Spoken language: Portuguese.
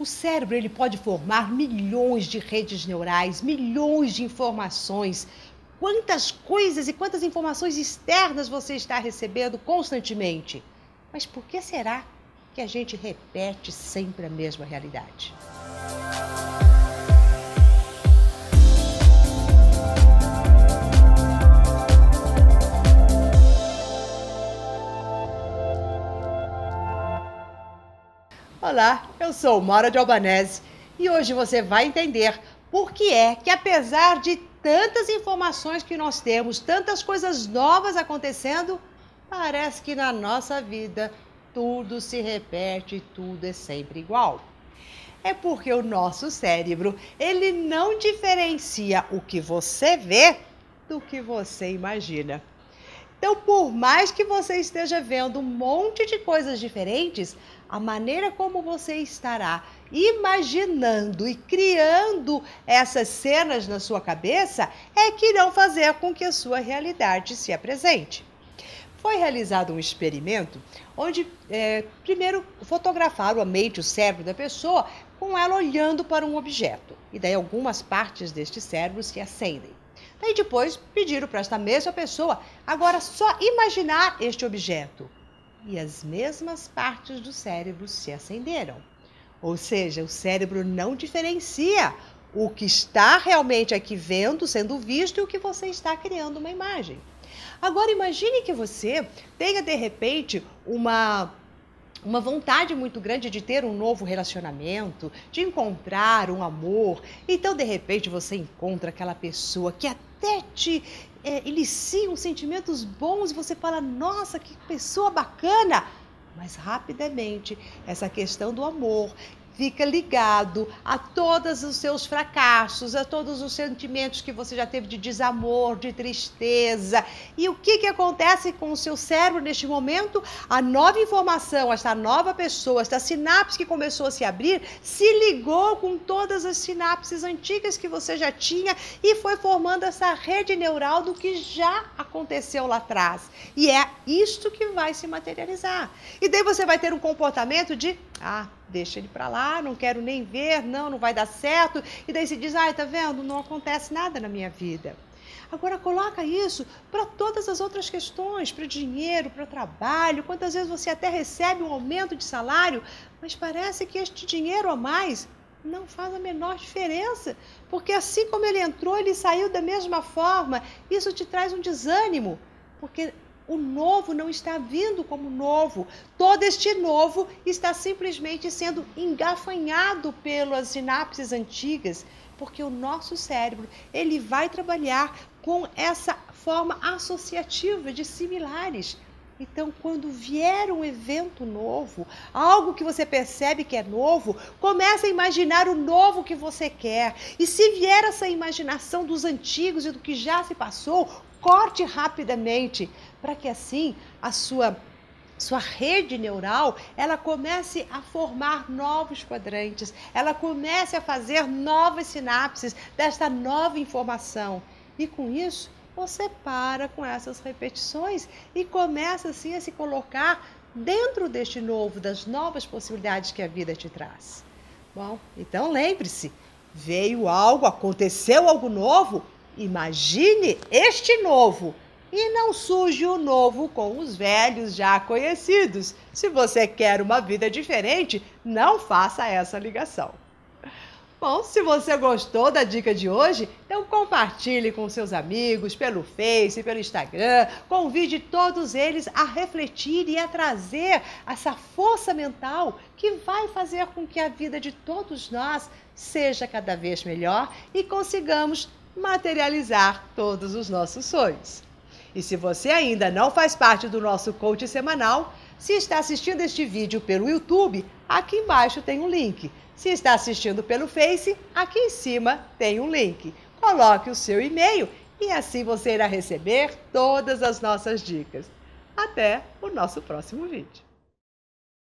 O cérebro ele pode formar milhões de redes neurais, milhões de informações. Quantas coisas e quantas informações externas você está recebendo constantemente? Mas por que será que a gente repete sempre a mesma realidade? Olá, eu sou Mora de Albanese e hoje você vai entender por que é que, apesar de tantas informações que nós temos, tantas coisas novas acontecendo, parece que na nossa vida tudo se repete tudo é sempre igual. É porque o nosso cérebro, ele não diferencia o que você vê do que você imagina. Então, por mais que você esteja vendo um monte de coisas diferentes, a maneira como você estará imaginando e criando essas cenas na sua cabeça é que irão fazer com que a sua realidade se apresente. Foi realizado um experimento onde, é, primeiro, fotografaram a mente, o cérebro da pessoa, com ela olhando para um objeto. E daí algumas partes deste cérebro se acendem. Daí depois pediram para esta mesma pessoa agora só imaginar este objeto. E as mesmas partes do cérebro se acenderam. Ou seja, o cérebro não diferencia o que está realmente aqui vendo, sendo visto, e o que você está criando uma imagem. Agora imagine que você tenha de repente uma uma vontade muito grande de ter um novo relacionamento, de encontrar um amor. Então, de repente, você encontra aquela pessoa que até te é, iniciam sentimentos bons e você fala, nossa, que pessoa bacana! Mas rapidamente, essa questão do amor fica ligado a todos os seus fracassos, a todos os sentimentos que você já teve de desamor, de tristeza. E o que, que acontece com o seu cérebro neste momento? A nova informação, esta nova pessoa, esta sinapse que começou a se abrir, se ligou com todas as sinapses antigas que você já tinha e foi formando essa rede neural do que já aconteceu lá atrás. E é isto que vai se materializar. E daí você vai ter um comportamento de, ah, deixa ele para lá, não quero nem ver, não, não vai dar certo. E daí se diz, ai, tá vendo, não acontece nada na minha vida. Agora coloca isso para todas as outras questões, para dinheiro, para trabalho. Quantas vezes você até recebe um aumento de salário, mas parece que este dinheiro a mais não faz a menor diferença, porque assim como ele entrou, ele saiu da mesma forma. Isso te traz um desânimo, porque o novo não está vindo como novo. Todo este novo está simplesmente sendo engafanhado pelas sinapses antigas, porque o nosso cérebro, ele vai trabalhar com essa forma associativa de similares. Então, quando vier um evento novo, algo que você percebe que é novo, comece a imaginar o novo que você quer. E se vier essa imaginação dos antigos e do que já se passou, corte rapidamente, para que assim a sua sua rede neural, ela comece a formar novos quadrantes, ela comece a fazer novas sinapses desta nova informação. E com isso, você para com essas repetições e começa assim a se colocar dentro deste novo, das novas possibilidades que a vida te traz. Bom, então lembre-se, veio algo, aconteceu algo novo, Imagine este novo e não suje o novo com os velhos já conhecidos. Se você quer uma vida diferente, não faça essa ligação. Bom, se você gostou da dica de hoje, então compartilhe com seus amigos pelo Face, pelo Instagram. Convide todos eles a refletir e a trazer essa força mental que vai fazer com que a vida de todos nós seja cada vez melhor e consigamos materializar todos os nossos sonhos. E se você ainda não faz parte do nosso coach semanal, se está assistindo este vídeo pelo YouTube, aqui embaixo tem um link. Se está assistindo pelo Face, aqui em cima tem um link. Coloque o seu e-mail e assim você irá receber todas as nossas dicas. Até o nosso próximo vídeo.